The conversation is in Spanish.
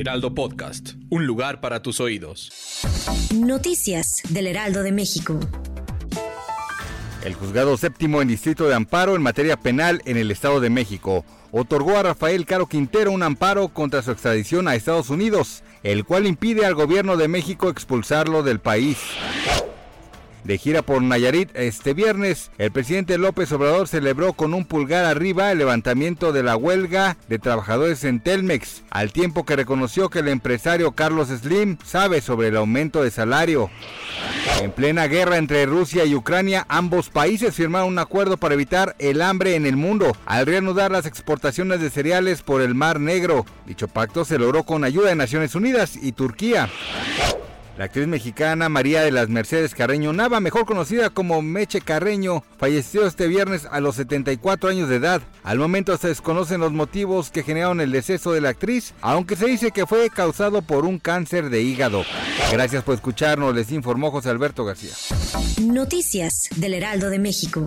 Heraldo Podcast, un lugar para tus oídos. Noticias del Heraldo de México. El juzgado séptimo en distrito de amparo en materia penal en el Estado de México otorgó a Rafael Caro Quintero un amparo contra su extradición a Estados Unidos, el cual impide al gobierno de México expulsarlo del país. De gira por Nayarit este viernes, el presidente López Obrador celebró con un pulgar arriba el levantamiento de la huelga de trabajadores en Telmex, al tiempo que reconoció que el empresario Carlos Slim sabe sobre el aumento de salario. En plena guerra entre Rusia y Ucrania, ambos países firmaron un acuerdo para evitar el hambre en el mundo al reanudar las exportaciones de cereales por el Mar Negro. Dicho pacto se logró con ayuda de Naciones Unidas y Turquía. La actriz mexicana María de las Mercedes Carreño Nava, mejor conocida como Meche Carreño, falleció este viernes a los 74 años de edad. Al momento se desconocen los motivos que generaron el deceso de la actriz, aunque se dice que fue causado por un cáncer de hígado. Gracias por escucharnos, les informó José Alberto García. Noticias del Heraldo de México.